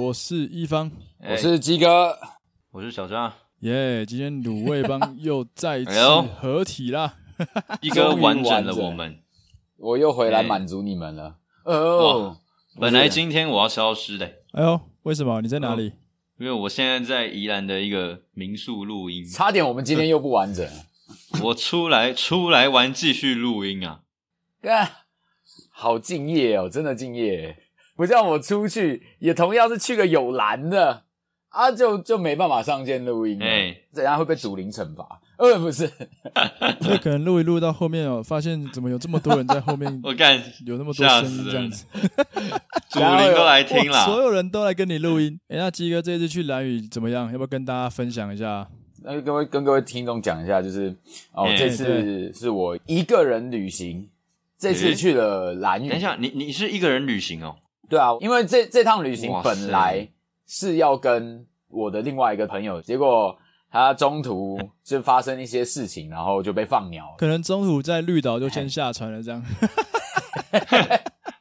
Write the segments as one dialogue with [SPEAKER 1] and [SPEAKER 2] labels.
[SPEAKER 1] 我是一方，
[SPEAKER 2] 我是鸡哥，
[SPEAKER 3] 我是小张。
[SPEAKER 1] 耶！今天卤味帮又再次合体啦，
[SPEAKER 3] 一哥完整了我们，
[SPEAKER 2] 我又回来满足你们了。哦，
[SPEAKER 3] 本来今天我要消失的。
[SPEAKER 1] 哎呦，为什么？你在哪里？
[SPEAKER 3] 因为我现在在宜兰的一个民宿录音，
[SPEAKER 2] 差点我们今天又不完整。
[SPEAKER 3] 我出来出来玩，继续录音啊！
[SPEAKER 2] 哥，好敬业哦，真的敬业。不叫我出去，也同样是去个有蓝的啊，就就没办法上线录音。哎、欸，怎样会被主灵惩罚？呃，不是，
[SPEAKER 1] 这可能录一录到后面哦，发现怎么有这么多人在后面？
[SPEAKER 3] 我干，
[SPEAKER 1] 有那么多声音这样子，
[SPEAKER 3] 主灵都来听了，
[SPEAKER 1] 所有人都来跟你录音。哎、欸，那鸡哥这次去蓝屿怎么样？要不要跟大家分享一下？
[SPEAKER 2] 那就各位跟各位听众讲一下，就是哦，欸、这次是我一个人旅行，这次去了蓝屿。
[SPEAKER 3] 等一下，你你是一个人旅行哦？
[SPEAKER 2] 对啊，因为这这趟旅行本来是要跟我的另外一个朋友，结果他中途 就发生一些事情，然后就被放鸟了。
[SPEAKER 1] 可能中途在绿岛就先下船了，这样。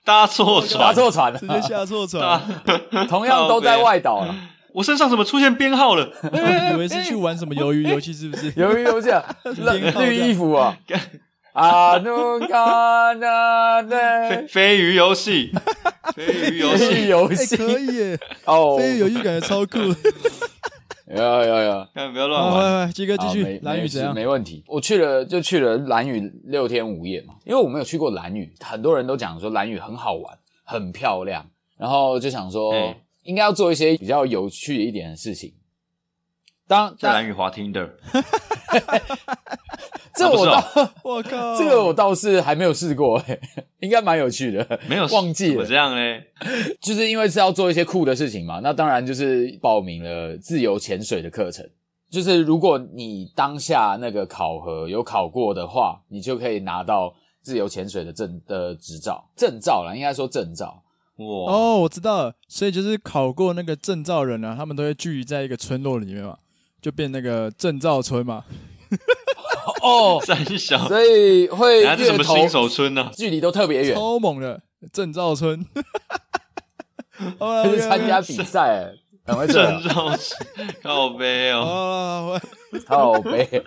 [SPEAKER 3] 搭错船，
[SPEAKER 2] 搭错船了，
[SPEAKER 1] 直接下错船。
[SPEAKER 2] 同样都在外岛了，
[SPEAKER 3] 我身上怎么出现编号了？
[SPEAKER 1] 以为是去玩什么鱿鱼游戏，是不是？
[SPEAKER 2] 鱿鱼游戏绿衣服啊。啊，努卡那那
[SPEAKER 3] 飞鱼游戏，飞鱼游戏
[SPEAKER 2] 游戏
[SPEAKER 1] 可以耶！哦，飞鱼游戏感觉超酷。
[SPEAKER 2] 有有有，
[SPEAKER 3] 看不要乱玩。
[SPEAKER 1] 鸡哥继续，蓝屿怎样？
[SPEAKER 2] 没问题。我去了就去了蓝屿六天五夜嘛，因为我没有去过蓝屿，很多人都讲说蓝屿很好玩，很漂亮，然后就想说应该要做一些比较有趣一点的事情。当
[SPEAKER 3] 在蓝屿滑 Tinder。
[SPEAKER 2] 这我倒，
[SPEAKER 1] 我靠，
[SPEAKER 2] 这个我倒是还没有试过，诶应该蛮有趣的。
[SPEAKER 3] 没有
[SPEAKER 2] 忘记了
[SPEAKER 3] 我这样嘞，
[SPEAKER 2] 就是因为是要做一些酷的事情嘛，那当然就是报名了自由潜水的课程。就是如果你当下那个考核有考过的话，你就可以拿到自由潜水的证的执照证照啦，应该说证照。
[SPEAKER 1] 哇哦，我知道了，所以就是考过那个证照人啊，他们都会聚集在一个村落里面嘛，就变那个证照村嘛。
[SPEAKER 2] 哦，
[SPEAKER 3] 三小，
[SPEAKER 2] 所以会
[SPEAKER 3] 这什么新手村呢？
[SPEAKER 2] 距离都特别远，
[SPEAKER 1] 超猛的证照村，
[SPEAKER 2] 就是 参加比赛，赶快证
[SPEAKER 3] 照村，靠背哦，
[SPEAKER 2] 靠北，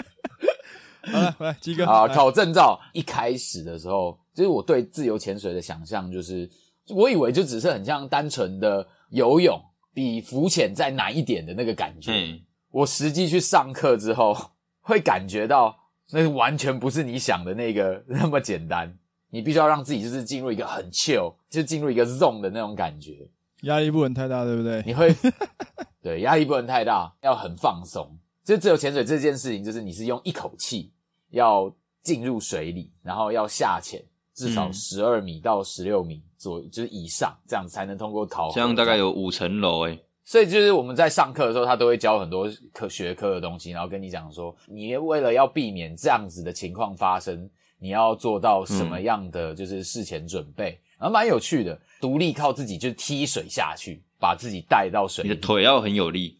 [SPEAKER 1] 好了，来 鸡哥。
[SPEAKER 2] 啊，考证照。一开始的时候，就是我对自由潜水的想象，就是我以为就只是很像单纯的游泳，比浮潜再难一点的那个感觉。嗯，我实际去上课之后，会感觉到。那完全不是你想的那个 那么简单，你必须要让自己就是进入一个很 chill，就进入一个 zone 的那种感觉，
[SPEAKER 1] 压力不能太大，对不对？
[SPEAKER 2] 你会 对压力不能太大，要很放松。就自由潜水这件事情，就是你是用一口气要进入水里，然后要下潜至少十二米到十六米左右，就是以上，这样子才能通过考核。
[SPEAKER 3] 这样大概有五层楼诶。
[SPEAKER 2] 所以就是我们在上课的时候，他都会教很多科学科的东西，然后跟你讲说，你为了要避免这样子的情况发生，你要做到什么样的就是事前准备，然后蛮有趣的，独立靠自己就踢水下去，把自己带到水里。
[SPEAKER 3] 你的腿要很有力，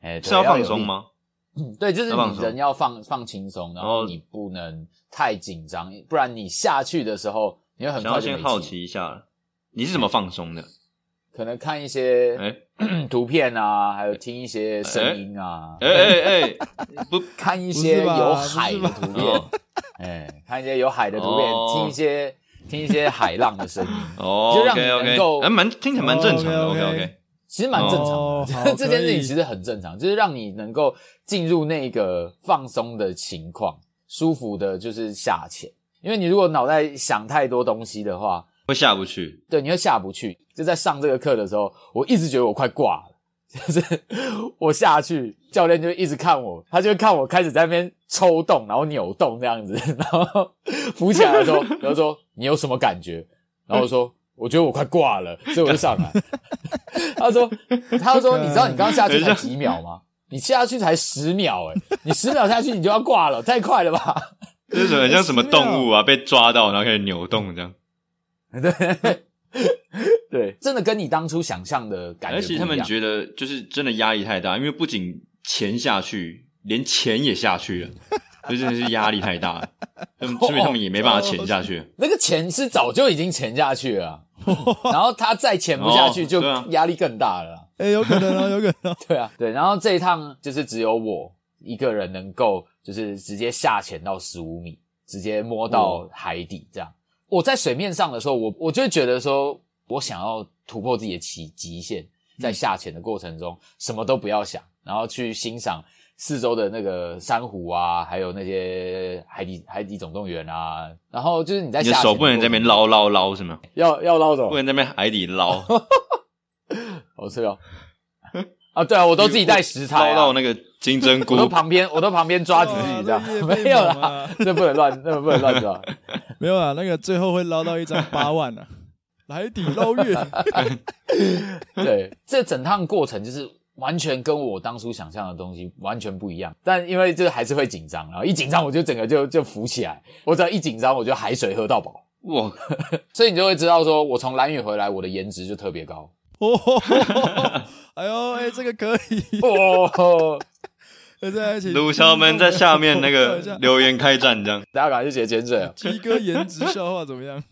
[SPEAKER 2] 哎，
[SPEAKER 3] 是要放松吗？
[SPEAKER 2] 嗯，对，就是你人要放放轻松，然后你不能太紧张，不然你下去的时候你会很快
[SPEAKER 3] 先好奇一下，你是怎么放松的？
[SPEAKER 2] 可能看一些 图片啊，还有听一些声音啊。
[SPEAKER 3] 哎哎哎，不
[SPEAKER 2] 看一些有海的图片，哎，看一些有海的图片，听一些听一些海浪的声音，哦，就让你能够，
[SPEAKER 3] 还蛮听起来蛮正常的。OK OK，
[SPEAKER 2] 其实蛮正常的，这件事情其实很正常，就是让你能够进入那个放松的情况，舒服的，就是下潜。因为你如果脑袋想太多东西的话。
[SPEAKER 3] 会下不去，
[SPEAKER 2] 对，你会下不去。就在上这个课的时候，我一直觉得我快挂了，就是 我下去，教练就一直看我，他就看我开始在那边抽动，然后扭动这样子，然后扶起来的时候，然后说你有什么感觉？然后我说我觉得我快挂了，所以我就上来。他说，他说你知道你刚刚下去才几秒吗？你下去才十秒，欸，诶你十秒下去你就要挂了，太快了吧？
[SPEAKER 3] 这是很像什么动物啊？被抓到然后开始扭动这样。
[SPEAKER 2] 对 对，真的跟你当初想象的感觉，
[SPEAKER 3] 而且他们觉得就是真的压力太大，因为不仅潜下去，连钱也下去了，就真的是压力太大了，所以 他们也没办法潜下去。
[SPEAKER 2] 那个钱是早就已经潜下去了，然后他再潜不下去，就压力更大了。
[SPEAKER 1] 哎、欸，有可能啊，有可能、哦。
[SPEAKER 2] 对啊，对。然后这一趟就是只有我一个人能够，就是直接下潜到十五米，直接摸到海底这样。我在水面上的时候，我我就会觉得说，我想要突破自己的极极限，在下潜的过程中，什么都不要想，然后去欣赏。四周的那个珊瑚啊，还有那些海底海底总动员啊，然后就是你在下
[SPEAKER 3] 你的手不能在那边捞捞捞是吗？
[SPEAKER 2] 要要捞什么？
[SPEAKER 3] 不能在那边海底捞。
[SPEAKER 2] 好吃哦！啊，对啊，我都自己带食材、啊，
[SPEAKER 3] 捞到那个金针菇。
[SPEAKER 2] 我都旁边，我都旁边抓自己，这样没有啦，这不能乱，那不能乱抓。
[SPEAKER 1] 没有啊，那个最后会捞到一张八万啊，海底捞月。
[SPEAKER 2] 对，这整趟过程就是。完全跟我当初想象的东西完全不一样，但因为这个还是会紧张，然后一紧张我就整个就就浮起来，我只要一紧张我就海水喝到饱，哇！所以你就会知道说，我从蓝屿回来，我的颜值就特别高。哦，
[SPEAKER 1] 哎呦，哎，这个可以
[SPEAKER 2] 哦！
[SPEAKER 1] 在一起，
[SPEAKER 3] 鲁小们在下面那个 留言开战，这样
[SPEAKER 2] 大家赶快去写潜水啊！
[SPEAKER 1] 鸡哥颜值笑话怎么样？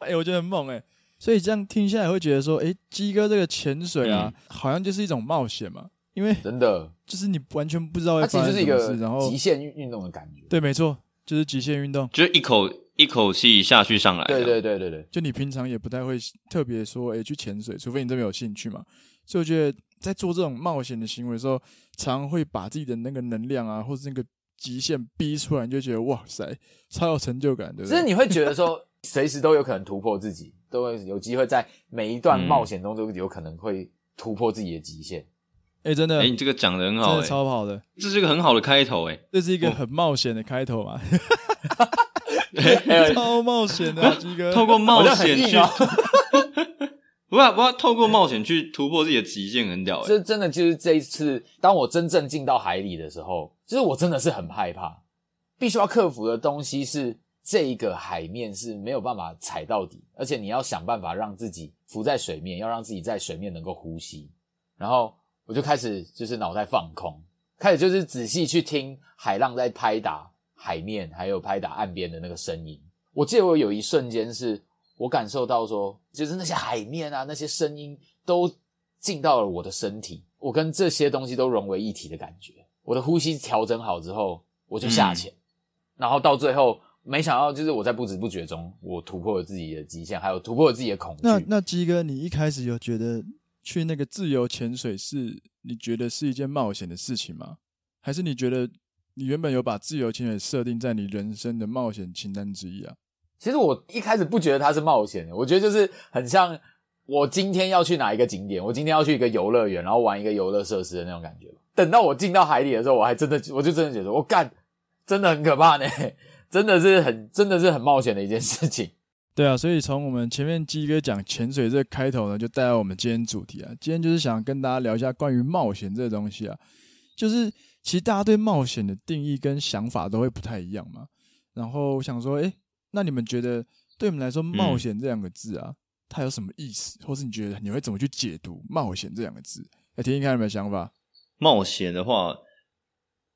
[SPEAKER 1] 哎，我觉得很猛哎。所以这样听下来会觉得说，哎，鸡哥这个潜水啊，嗯、好像就是一种冒险嘛，因为
[SPEAKER 2] 真的
[SPEAKER 1] 就是你完全不知道会发生什么事，
[SPEAKER 2] 它其实是一个
[SPEAKER 1] 然后
[SPEAKER 2] 极限运运动的感觉。
[SPEAKER 1] 对，没错，就是极限运动，
[SPEAKER 3] 就是一口一口气下去上来。
[SPEAKER 2] 对对对对对，
[SPEAKER 1] 就你平常也不太会特别说，哎，去潜水，除非你这边有兴趣嘛。所以我觉得在做这种冒险的行为的时候，常常会把自己的那个能量啊，或者那个极限逼出来，你就觉得哇塞，超有成就感，对不对？
[SPEAKER 2] 其实你会觉得说，随时都有可能突破自己。都会有机会在每一段冒险中都有可能会突破自己的极限。
[SPEAKER 1] 哎、真的，
[SPEAKER 3] 哎、欸，你这个讲的很好、欸，
[SPEAKER 1] 真的超好的，
[SPEAKER 3] 这是一个很好的开头、欸，哎，
[SPEAKER 1] 这是一个很冒险的开头嘛，
[SPEAKER 3] 欸、
[SPEAKER 1] 超冒险的鸡哥，
[SPEAKER 3] 透过冒险去，不要不要透过冒险去突破自己的极限，很屌、欸。
[SPEAKER 2] 这真的就是这一次，当我真正进到海里的时候，就是我真的是很害怕，必须要克服的东西是。这一个海面是没有办法踩到底，而且你要想办法让自己浮在水面，要让自己在水面能够呼吸。然后我就开始就是脑袋放空，开始就是仔细去听海浪在拍打海面，还有拍打岸边的那个声音。我记得我有一瞬间是我感受到说，就是那些海面啊，那些声音都进到了我的身体，我跟这些东西都融为一体的感觉。我的呼吸调整好之后，我就下潜，嗯、然后到最后。没想到，就是我在不知不觉中，我突破了自己的极限，还有突破了自己的恐惧。
[SPEAKER 1] 那那鸡哥，你一开始有觉得去那个自由潜水是你觉得是一件冒险的事情吗？还是你觉得你原本有把自由潜水设定在你人生的冒险清单之一啊？
[SPEAKER 2] 其实我一开始不觉得它是冒险的，我觉得就是很像我今天要去哪一个景点，我今天要去一个游乐园，然后玩一个游乐设施的那种感觉。等到我进到海里的时候，我还真的，我就真的觉得，我干，真的很可怕呢。真的是很，真的是很冒险的一件事情。
[SPEAKER 1] 对啊，所以从我们前面鸡哥讲潜水这个开头呢，就带到我们今天主题啊。今天就是想跟大家聊一下关于冒险这个东西啊。就是其实大家对冒险的定义跟想法都会不太一样嘛。然后想说，诶，那你们觉得对你们来说，冒险这两个字啊，它有什么意思？或是你觉得你会怎么去解读冒险这两个字？来听听看有没有想法。
[SPEAKER 3] 冒险的话，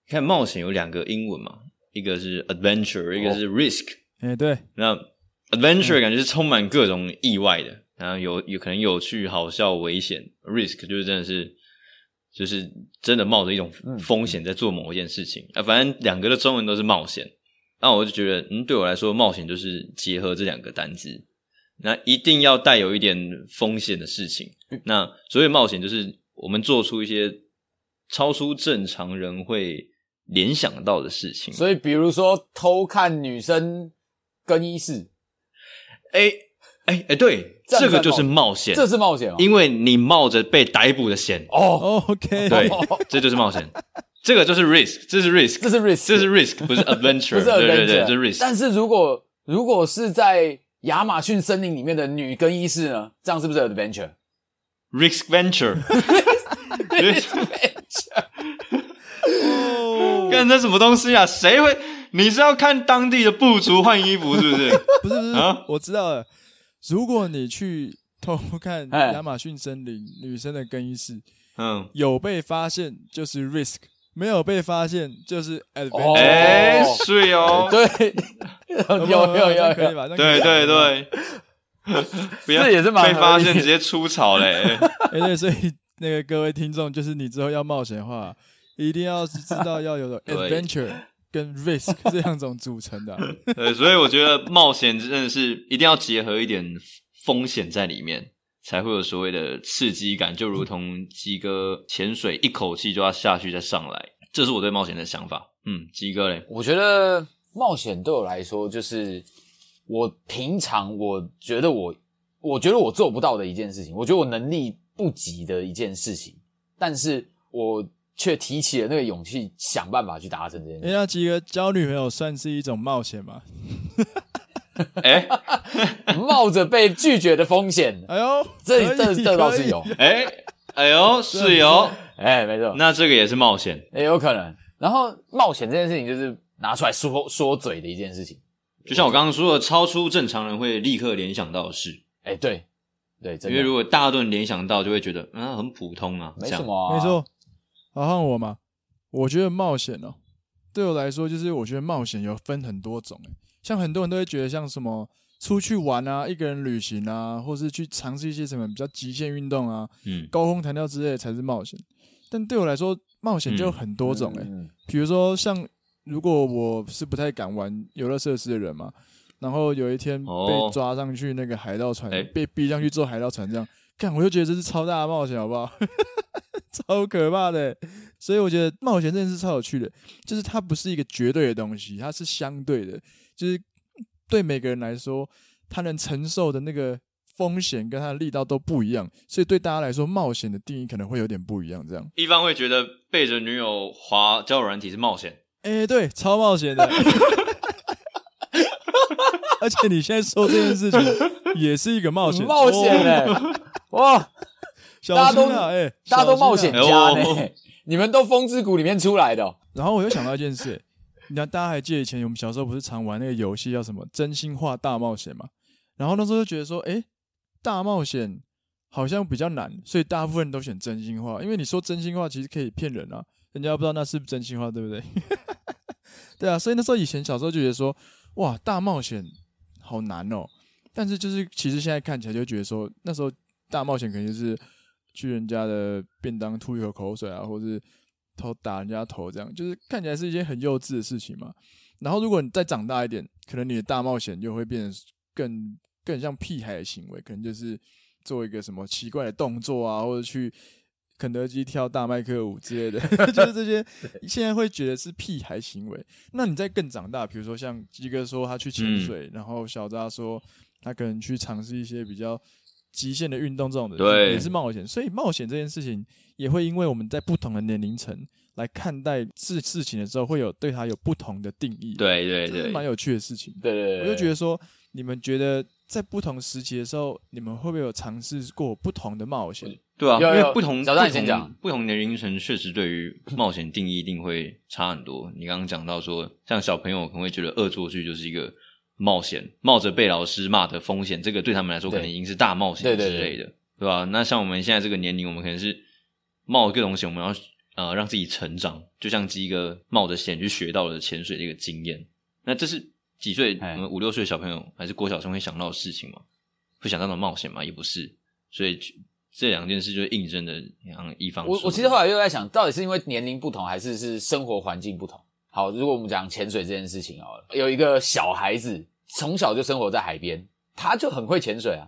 [SPEAKER 3] 看冒险有两个英文嘛。一个是 adventure，一个是 risk。
[SPEAKER 1] 哎、欸，对，
[SPEAKER 3] 那 adventure 感觉是充满各种意外的，嗯、然后有有可能有趣、好笑、危险。risk 就是真的是，就是真的冒着一种风险在做某一件事情。啊、嗯，反正两个的中文都是冒险。那我就觉得，嗯，对我来说，冒险就是结合这两个单字，那一定要带有一点风险的事情。嗯、那所谓冒险，就是我们做出一些超出正常人会。联想到的事情，
[SPEAKER 2] 所以比如说偷看女生更衣室，
[SPEAKER 3] 哎哎哎，对，这个就是冒险，
[SPEAKER 2] 这是冒险，
[SPEAKER 3] 因为你冒着被逮捕的险。
[SPEAKER 1] 哦，OK，
[SPEAKER 3] 对，这就是冒险，这个就是 risk，这是 risk，
[SPEAKER 2] 这是 risk，
[SPEAKER 3] 这是 risk，不是 adventure，不是 adventure，对对对，这是 risk。
[SPEAKER 2] 但是如果如果是在亚马逊森林里面的女更衣室呢？这样是不是 adventure？risk
[SPEAKER 3] venture。干这什么东西啊？谁会？你是要看当地的部族换衣服是不是？
[SPEAKER 1] 不是不是啊！我知道了。如果你去偷看亚马逊森林女生的更衣室，嗯，有被发现就是 risk，没有被发现就是 adventure。
[SPEAKER 3] 哎，是哦，
[SPEAKER 2] 对，有有有有，
[SPEAKER 1] 可以吧？
[SPEAKER 3] 对对对，不要也是被发现直接出草嘞。
[SPEAKER 1] 哎，对，所以那个各位听众，就是你之后要冒险的话，一定要知道要有 adventure 跟 risk 这两种组成的、啊。
[SPEAKER 3] 对，所以我觉得冒险真的是一定要结合一点风险在里面，才会有所谓的刺激感，就如同鸡哥潜水一口气就要下去再上来，这是我对冒险的想法。嗯，鸡哥嘞，
[SPEAKER 2] 我觉得冒险对我来说，就是我平常我觉得我我觉得我做不到的一件事情，我觉得我能力。不及的一件事情，但是我却提起了那个勇气，想办法去达成这件事。
[SPEAKER 1] 哎，那鸡哥交女朋友算是一种冒险吗？
[SPEAKER 3] 哎，
[SPEAKER 2] 冒着被拒绝的风险。
[SPEAKER 1] 哎呦，
[SPEAKER 2] 这这这倒是有。
[SPEAKER 3] 哎，哎呦，是有。
[SPEAKER 2] 哎，没错。
[SPEAKER 3] 那这个也是冒险，
[SPEAKER 2] 也有可能。然后冒险这件事情，就是拿出来说说嘴的一件事情。
[SPEAKER 3] 就像我刚刚说的，超出正常人会立刻联想到的事。
[SPEAKER 2] 哎，对。对，
[SPEAKER 3] 因为如果大家都能联想到，就会觉得嗯很普通啊，
[SPEAKER 2] 没什么啊。
[SPEAKER 1] 没错，好，换我嘛。我觉得冒险哦，对我来说，就是我觉得冒险有分很多种诶。像很多人都会觉得，像什么出去玩啊，一个人旅行啊，或是去尝试一些什么比较极限运动啊，嗯，高空弹跳之类的才是冒险。但对我来说，冒险就有很多种诶。嗯，比如说像如果我是不太敢玩游乐设施的人嘛。然后有一天被抓上去，那个海盗船、哦、被逼上去坐海盗船，这样干，我就觉得这是超大的冒险，好不好？超可怕的，所以我觉得冒险真的是超有趣的，就是它不是一个绝对的东西，它是相对的，就是对每个人来说，他能承受的那个风险跟他的力道都不一样，所以对大家来说，冒险的定义可能会有点不一样。这样，
[SPEAKER 3] 一方会觉得背着女友滑交友软体是冒险，
[SPEAKER 1] 哎，对，超冒险的。而且你现在说这件事情也是一个冒险，
[SPEAKER 2] 冒险哎，哇！大家都哎，大家都冒险家呢，你们都风之谷里面出来的。
[SPEAKER 1] 然后我又想到一件事，你看大家还记得以前我们小时候不是常玩那个游戏叫什么“真心话大冒险”吗？然后那时候就觉得说，哎，大冒险好像比较难，所以大部分人都选真心话，因为你说真心话其实可以骗人啊，人家不知道那是不是真心话，对不对？对啊，所以那时候以前小时候就觉得说，哇，大冒险。好难哦，但是就是其实现在看起来就觉得说，那时候大冒险肯定是去人家的便当吐一口口水啊，或是偷打人家头这样，就是看起来是一件很幼稚的事情嘛。然后如果你再长大一点，可能你的大冒险就会变得更更像屁孩的行为，可能就是做一个什么奇怪的动作啊，或者去。肯德基跳大麦克舞之类的，就是这些，现在会觉得是屁孩行为。那你再更长大，比如说像鸡哥说他去潜水，嗯、然后小扎说他可能去尝试一些比较极限的运动，这种的
[SPEAKER 3] 对
[SPEAKER 1] 也是冒险。所以冒险这件事情也会因为我们在不同的年龄层来看待事事情的时候，会有对它有不同的定义。
[SPEAKER 3] 对对对，
[SPEAKER 1] 蛮有趣的事情。
[SPEAKER 2] 对对对，
[SPEAKER 1] 我就觉得说，你们觉得在不同时期的时候，你们会不会有尝试过不同的冒险？
[SPEAKER 3] 对啊，
[SPEAKER 2] 有有
[SPEAKER 3] 因为不同
[SPEAKER 2] 小张先讲，
[SPEAKER 3] 不同年龄层确实对于冒险定义一定会差很多。你刚刚讲到说，像小朋友可能会觉得恶作剧就是一个冒险，冒着被老师骂的风险，这个对他们来说可能已经是大冒险之类的，对，吧？那像我们现在这个年龄，我们可能是冒各种险，我们要呃让自己成长，就像鸡哥冒着险去学到了潜水的一个经验。那这是几岁？我们五六岁的小朋友还是郭小生会想到的事情吗？会想到那种冒险吗？也不是，所以。这两件事就印证的像一方。
[SPEAKER 2] 我我其实后来又在想，到底是因为年龄不同，还是是生活环境不同？好，如果我们讲潜水这件事情好了，有一个小孩子从小就生活在海边，他就很会潜水啊。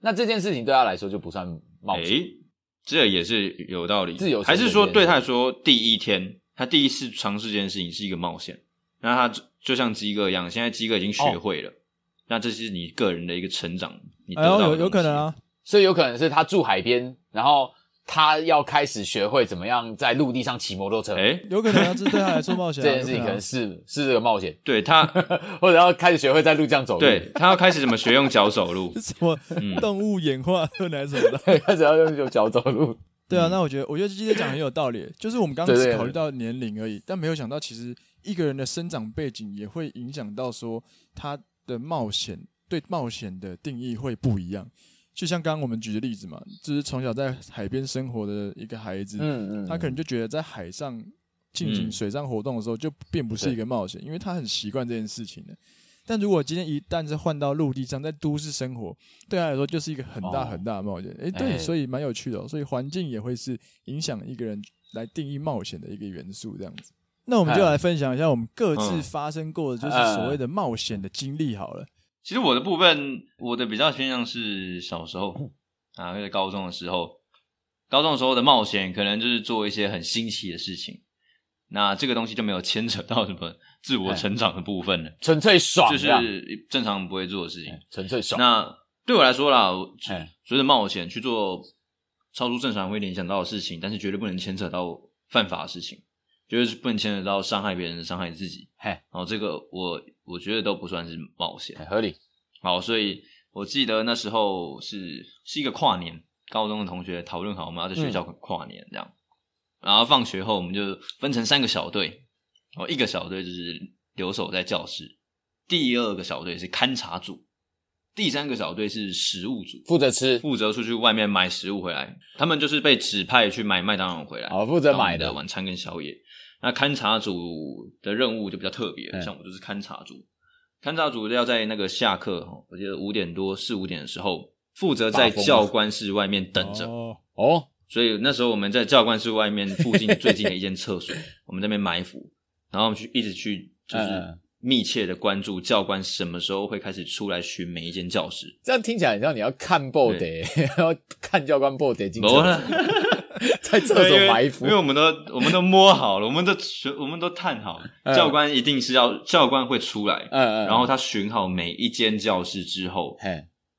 [SPEAKER 2] 那这件事情对他来说就不算冒险。诶，
[SPEAKER 3] 这也是有道理。自由还是说对他来说，第一天他第一次尝试这件事情是一个冒险？那他就像鸡哥一样，现在鸡哥已经学会了，哦、那这是你个人的一个成长。你得到的、哎、有有可能啊。
[SPEAKER 2] 所以有可能是他住海边，然后他要开始学会怎么样在陆地上骑摩托车。
[SPEAKER 1] 诶，有可能啊，这对他来说冒险。这
[SPEAKER 2] 件事情可能是是这个冒险。
[SPEAKER 3] 对他，
[SPEAKER 2] 或者要开始学会在路上走路。
[SPEAKER 3] 对他要开始怎么学用脚走路？
[SPEAKER 1] 什么动物演化或哪什么的？
[SPEAKER 2] 开始要用脚走路。
[SPEAKER 1] 对啊，那我觉得，我觉得今天讲很有道理。就是我们刚刚只考虑到年龄而已，但没有想到，其实一个人的生长背景也会影响到说他的冒险，对冒险的定义会不一样。就像刚刚我们举的例子嘛，就是从小在海边生活的一个孩子，嗯嗯，他可能就觉得在海上进行水上活动的时候，就并不是一个冒险，因为他很习惯这件事情的。但如果今天一旦是换到陆地上，在都市生活，对他来说就是一个很大很大的冒险。哎、哦，对，欸、所以蛮有趣的、哦。所以环境也会是影响一个人来定义冒险的一个元素，这样子。那我们就来分享一下我们各自发生过的，就是所谓的冒险的经历好了。
[SPEAKER 3] 其实我的部分，我的比较偏向是小时候啊，或者高中的时候，高中的时候的冒险，可能就是做一些很新奇的事情。那这个东西就没有牵扯到什么自我成长的部分了，
[SPEAKER 2] 纯粹爽，
[SPEAKER 3] 就是正常不会做的事情，
[SPEAKER 2] 纯粹爽。
[SPEAKER 3] 那对我来说啦，随着冒险去做超出正常会联想到的事情，但是绝对不能牵扯到犯法的事情。就是不能牵扯到伤害别人、伤害自己，嘿，然后这个我我觉得都不算是冒险，
[SPEAKER 2] 合理。
[SPEAKER 3] 好，所以我记得那时候是是一个跨年，高中的同学讨论好我们要在学校跨年这样，嗯、然后放学后我们就分成三个小队，哦，一个小队就是留守在教室，第二个小队是勘察组。第三个小队是食物组，
[SPEAKER 2] 负责吃，
[SPEAKER 3] 负责出去外面买食物回来。他们就是被指派去买麦当劳回来，
[SPEAKER 2] 哦，负责买的
[SPEAKER 3] 晚餐跟宵夜。那勘察组的任务就比较特别，嗯、像我就是勘察组。勘察组要在那个下课，我记得五点多四五点的时候，负责在教官室外面等着。
[SPEAKER 2] 哦，
[SPEAKER 3] 所以那时候我们在教官室外面附近最近的一间厕所，我们在那边埋伏，然后我们去一直去就是。嗯密切的关注教官什么时候会开始出来巡每一间教室，
[SPEAKER 2] 这样听起来很像你要看 body，要看教官 body 进厕所，在厕所埋伏，
[SPEAKER 3] 因为我们都我们都摸好了，我们都我们都探好了，教官一定是要教官会出来，嗯嗯，然后他巡好每一间教室之后，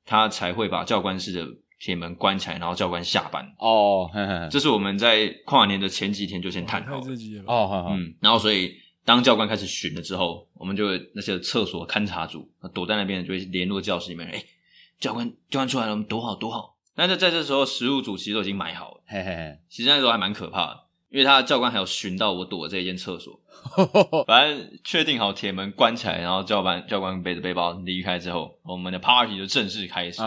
[SPEAKER 3] 他才会把教官室的铁门关起来，然后教官下班。哦，这是我们在跨年的前几天就先探好了，
[SPEAKER 2] 哦，
[SPEAKER 3] 嗯，然后所以。当教官开始巡了之后，我们就那些厕所勘察组躲在那边，就会联络教室里面。哎、欸，教官，教官出来了，我们躲好，躲好。那在在这时候，食物组其实都已经买好了。嘿嘿嘿，其实那时候还蛮可怕的，因为他教官还有巡到我躲的这一间厕所。反正确定好铁门关起来，然后教官教官背着背包离开之后，我们的 party 就正式开始。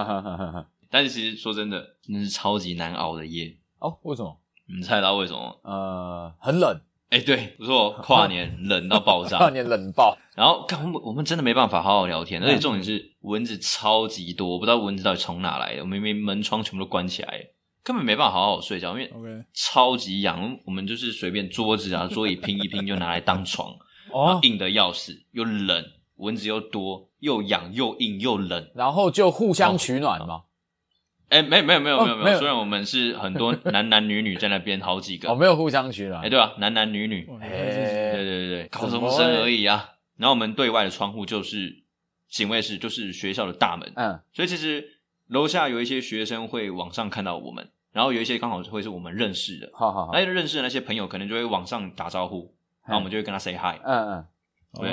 [SPEAKER 3] 但是其实说真的，那是超级难熬的夜。
[SPEAKER 2] 哦，为什么？
[SPEAKER 3] 你猜到为什么？
[SPEAKER 2] 呃，很冷。
[SPEAKER 3] 哎、欸，对，不错，跨年冷到爆炸，
[SPEAKER 2] 跨年冷爆。
[SPEAKER 3] 然后，看我们，我们真的没办法好好聊天，而且重点是蚊子超级多，我不知道蚊子到底从哪来的。我们明明门窗全部都关起来，根本没办法好好睡觉，因为超级痒。我们就是随便桌子啊、桌椅拼一拼就拿来当床，哦，硬的要死，又冷，蚊子又多，又痒又硬又冷，
[SPEAKER 2] 然后就互相取暖嘛。
[SPEAKER 3] 哎，没有没有没有没有没有，虽然我们是很多男男女女在那边，好几个，
[SPEAKER 2] 哦，没有互相取暖，
[SPEAKER 3] 哎，对吧？男男女女，哎，对对对对，高中生而已啊。然后我们对外的窗户就是警卫室，就是学校的大门，嗯，所以其实楼下有一些学生会往上看到我们，然后有一些刚好会是我们认识的，好好好，那认识的那些朋友可能就会往上打招呼，然后我们就会跟他 say hi，嗯嗯，对，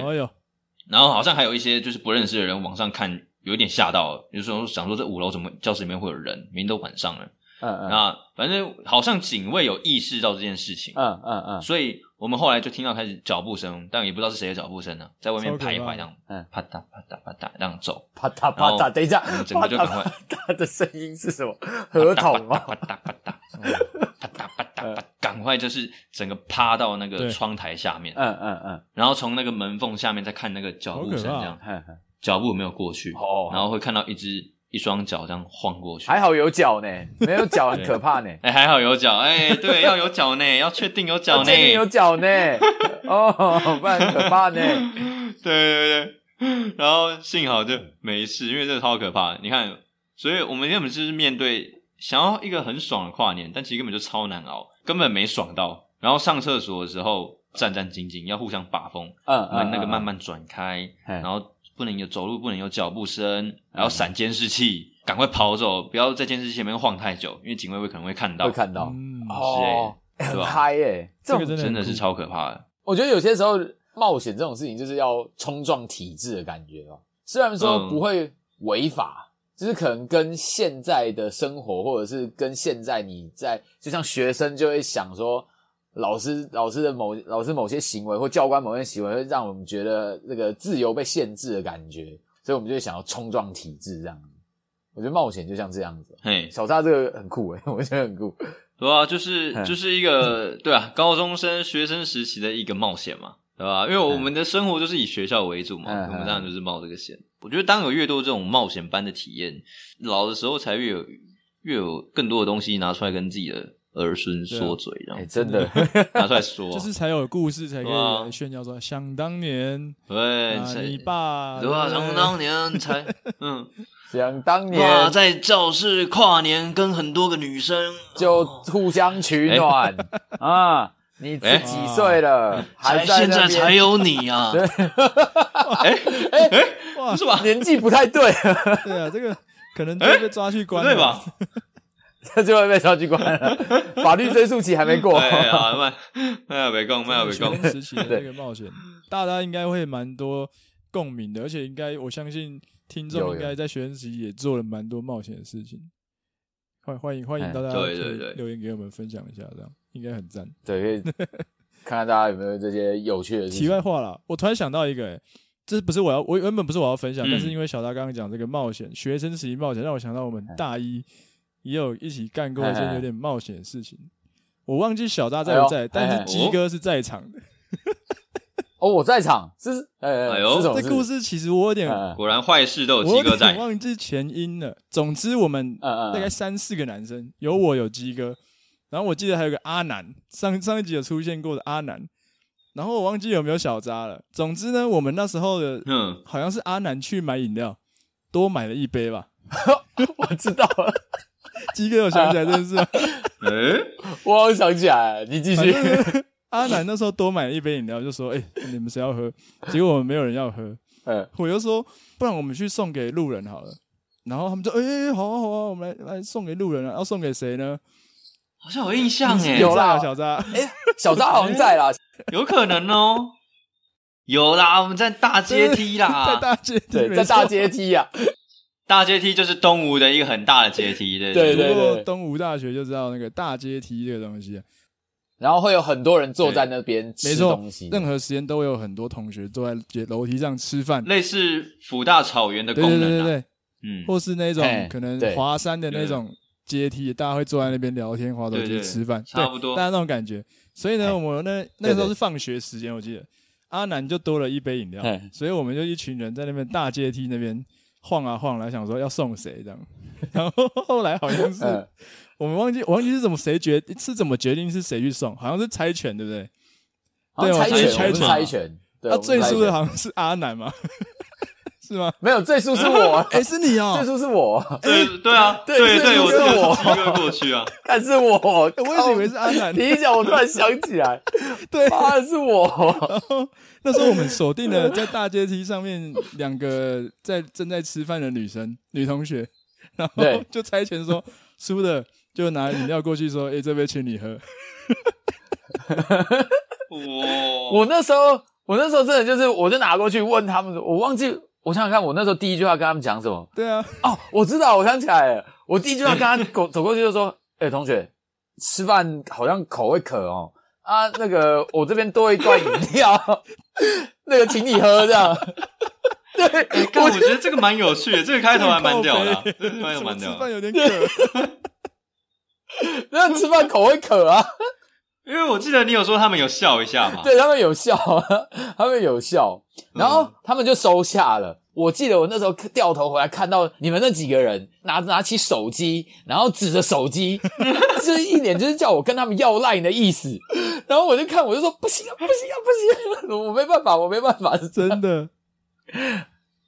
[SPEAKER 3] 然后好像还有一些就是不认识的人往上看。有点吓到，有时候想说这五楼怎么教室里面会有人？明明都晚上了。嗯嗯。那反正好像警卫有意识到这件事情。嗯嗯嗯。所以我们后来就听到开始脚步声，但也不知道是谁的脚步声呢，在外面徘徊这样，嗯，啪嗒啪嗒啪嗒这样走，
[SPEAKER 2] 啪嗒啪嗒。等一下，
[SPEAKER 3] 整个就赶快。
[SPEAKER 2] 他的声音是什么？合同吗？
[SPEAKER 3] 啪嗒啪嗒，啪嗒啪嗒啪，赶快就是整个趴到那个窗台下面。嗯嗯嗯。然后从那个门缝下面再看那个脚步声这样。脚步没有过去，然后会看到一只一双脚这样晃过去。
[SPEAKER 2] 还好有脚呢，没有脚很可怕呢。
[SPEAKER 3] 哎，还好有脚，哎，对，要有脚呢，要确定有脚呢，确
[SPEAKER 2] 定有脚呢，哦，不然很可怕呢。
[SPEAKER 3] 对对对，然后幸好就没事，因为这个超可怕。你看，所以我们根本就是面对想要一个很爽的跨年，但其实根本就超难熬，根本没爽到。然后上厕所的时候战战兢兢，要互相把风，嗯，门那个慢慢转开，然后。不能有走路，不能有脚步声，然后闪监视器，赶快跑走，不要在监视器前面晃太久，因为警卫会可能会看到，
[SPEAKER 2] 会看到，
[SPEAKER 3] 嗯，哦，
[SPEAKER 2] 很嗨耶，
[SPEAKER 3] 这个真的是超可怕的。
[SPEAKER 2] 我觉得有些时候冒险这种事情就是要冲撞体制的感觉哦，虽然说不会违法，就是可能跟现在的生活，或者是跟现在你在，就像学生就会想说。老师老师的某老师某些行为或教官某些行为会让我们觉得那个自由被限制的感觉，所以我们就会想要冲撞体制这样子。我觉得冒险就像这样子。嘿，小沙这个很酷诶，我觉得很酷。
[SPEAKER 3] 对啊，就是就是一个对啊，高中生学生时期的一个冒险嘛。对吧？因为我们的生活就是以学校为主嘛，
[SPEAKER 2] 嗯、
[SPEAKER 3] 我们当然就是冒这个险。我觉得当有越多这种冒险般的体验，老的时候才越有越有更多的东西拿出来跟自己的儿孙说嘴，然后、啊欸、
[SPEAKER 2] 真的
[SPEAKER 3] 拿出来说，
[SPEAKER 1] 就是才有故事，才可以来炫耀说，啊、想当年，
[SPEAKER 3] 对，
[SPEAKER 1] 啊、你爸，
[SPEAKER 3] 对吧？想当年才，嗯，
[SPEAKER 2] 想当年
[SPEAKER 3] 在教室跨年，跟很多个女生
[SPEAKER 2] 就互相取暖、欸、啊。你几岁了？
[SPEAKER 3] 才现在才有你啊！哎哎哎，哇，是吧？
[SPEAKER 2] 年纪不太对。
[SPEAKER 1] 对啊，这个可能就会被抓去关了，
[SPEAKER 3] 对吧？
[SPEAKER 2] 这就会被抓去关了，法律追诉期还没过。
[SPEAKER 3] 哎呀，慢，慢要别讲，慢要别讲。
[SPEAKER 1] 学生时期的这个冒险，大家应该会蛮多共鸣的，而且应该我相信听众应该在学生时期也做了蛮多冒险的事情。欢欢迎欢迎大家对对对留言给我们分享一下，这样应该很赞。
[SPEAKER 2] 对，看看大家有没有这些有趣的事情。
[SPEAKER 1] 题外话啦，我突然想到一个、欸，这不是我要，我原本不是我要分享，
[SPEAKER 3] 嗯、
[SPEAKER 1] 但是因为小达刚刚讲这个冒险，学生时期冒险，让我想到我们大一也有一起干过一些有点冒险的事情。我忘记小扎在不在，但是鸡哥是在场的。
[SPEAKER 2] 哦，我在场，是呃，哎呦，
[SPEAKER 1] 这故事其实我有点，
[SPEAKER 3] 果然坏事都有鸡哥在，
[SPEAKER 1] 我忘记前因了。总之，我们大概三四个男生，有我有鸡哥，然后我记得还有个阿南，上上一集有出现过的阿南，然后我忘记有没有小扎了。总之呢，我们那时候的，嗯，好像是阿南去买饮料，多买了一杯吧。
[SPEAKER 2] 我知道了，
[SPEAKER 1] 鸡哥有想起来这件事吗？
[SPEAKER 3] 诶，
[SPEAKER 2] 我好像想起来，你继续。
[SPEAKER 1] 阿南那时候多买了一杯饮料，就说：“哎、欸，你们谁要喝？”结果我们没有人要喝。嗯，我就说：“不然我们去送给路人好了。”然后他们就：“哎、欸，好啊，好啊，我们来来送给路人啊！要送给谁呢？”
[SPEAKER 3] 好像有印象哎，
[SPEAKER 2] 有啦，
[SPEAKER 1] 小扎。
[SPEAKER 2] 哎、欸，小扎好像在啦，
[SPEAKER 3] 有可能哦。有啦，我们在大阶梯啦，
[SPEAKER 1] 在大阶梯，
[SPEAKER 2] 对，在大阶梯啊。
[SPEAKER 3] 大阶梯就是东吴的一个很大的阶梯，对对？对。
[SPEAKER 1] 过东吴大学就知道那个大阶梯这个东西。
[SPEAKER 2] 然后会有很多人坐在那边吃东西，
[SPEAKER 1] 任何时间都会有很多同学坐在楼梯上吃饭，
[SPEAKER 3] 类似辅大草原的功能、啊，
[SPEAKER 1] 对对对对，
[SPEAKER 3] 嗯，
[SPEAKER 1] 或是那种可能华山的那种阶梯，大家会坐在那边聊天、滑手机、吃饭，
[SPEAKER 3] 差不多，
[SPEAKER 1] 大家那种感觉。所以呢，我们那那时候是放学时间，我记得。阿南就多了一杯饮料，所以我们就一群人在那边大阶梯那边晃啊晃，来想说要送谁这样，然后后来好像是。我们忘记，我忘记是怎么谁决是怎么决定是谁去送，好像是猜拳，对不对？
[SPEAKER 2] 对，猜拳，猜拳，猜拳。
[SPEAKER 1] 那最输的好像是阿南吗？是吗？
[SPEAKER 2] 没有，最输是我。
[SPEAKER 1] 哎，是你哦，
[SPEAKER 2] 最输是我。
[SPEAKER 3] 对对啊，对对，我是我，一个过去啊。
[SPEAKER 2] 但是我，我
[SPEAKER 1] 一直以为是阿南。
[SPEAKER 2] 你一讲，我突然想起来，对，啊，是我。
[SPEAKER 1] 然 后那时候我们锁定了在大阶梯上面两个在正在吃饭的女生女同学，然后就猜拳说输的。就拿饮料过去说：“哎、欸，这杯请你喝。”
[SPEAKER 2] 我我那时候，我那时候真的就是，我就拿过去问他们，我忘记，我想想看，我那时候第一句话跟他们讲什么？
[SPEAKER 1] 对啊，
[SPEAKER 2] 哦，我知道，我想起来了，我第一句话跟他走走过去就说：“哎、欸，同学，吃饭好像口味渴哦，啊，那个我这边多一罐饮料，那个请你喝这样。”对，
[SPEAKER 3] 但我觉得这个蛮有趣的，这个开头还蛮屌的、啊，蛮有蛮屌。
[SPEAKER 1] 吃饭有点渴。
[SPEAKER 2] 那吃饭口味渴啊，
[SPEAKER 3] 因为我记得你有说他们有笑一下嘛，
[SPEAKER 2] 对，他们有笑，他们有笑，然后他们就收下了。嗯、我记得我那时候掉头回来看到你们那几个人拿拿起手机，然后指着手机，就是一脸就是叫我跟他们要 line 的意思。然后我就看，我就说不行啊，不行啊，不行啊，我没办法，我没办法，是
[SPEAKER 1] 真的。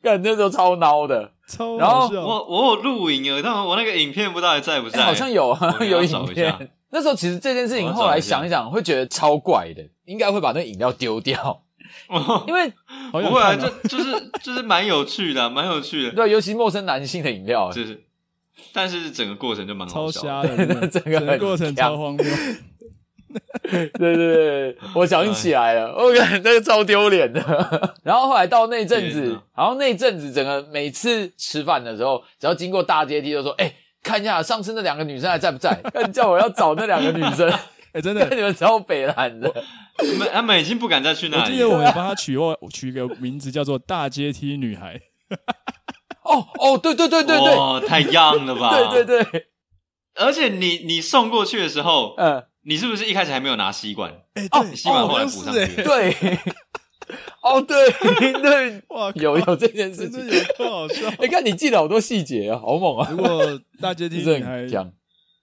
[SPEAKER 2] 干那时候超孬的，
[SPEAKER 1] 超
[SPEAKER 3] 然后我我有录影啊，但我那个影片不知道还在不在？
[SPEAKER 2] 欸、好像有有影片。那时候其实这件事情后来想一想，会觉得超怪的，应该会把那个饮料丢掉，因为
[SPEAKER 3] 不会啊，就就是就是蛮有趣的，蛮有趣的。
[SPEAKER 2] 对，尤其陌生男性的饮料，
[SPEAKER 3] 就是，但是整个过程就蛮好笑
[SPEAKER 1] 超瞎的，整个过程超荒谬。
[SPEAKER 2] 对对对，我想起来了，我感觉那个超丢脸的。然后后来到那阵子，然后那阵子整个每次吃饭的时候，只要经过大阶梯，就说：“哎，看一下上次那两个女生还在不在？” 叫我要找那两个女生。哎，真的，你们超北蓝的。
[SPEAKER 3] 他们他们已经不敢再去那里。
[SPEAKER 1] 我记得我们帮他取我 取一个名字叫做“大阶梯女孩”。
[SPEAKER 2] 哦哦，对对对对对，
[SPEAKER 3] 哦，太 young 了吧？
[SPEAKER 2] 对对对，
[SPEAKER 3] 而且你你送过去的时候，嗯。你是不是一开始还没有拿吸管？
[SPEAKER 1] 哎，对，
[SPEAKER 3] 吸管后来补上去。
[SPEAKER 2] 对，哦，对 对，
[SPEAKER 1] 哇，
[SPEAKER 2] 有有这件事情，
[SPEAKER 1] 真的有多好笑。
[SPEAKER 2] 你，看你记得好多细节啊，好猛啊！
[SPEAKER 1] 如果大家听你还
[SPEAKER 2] 讲，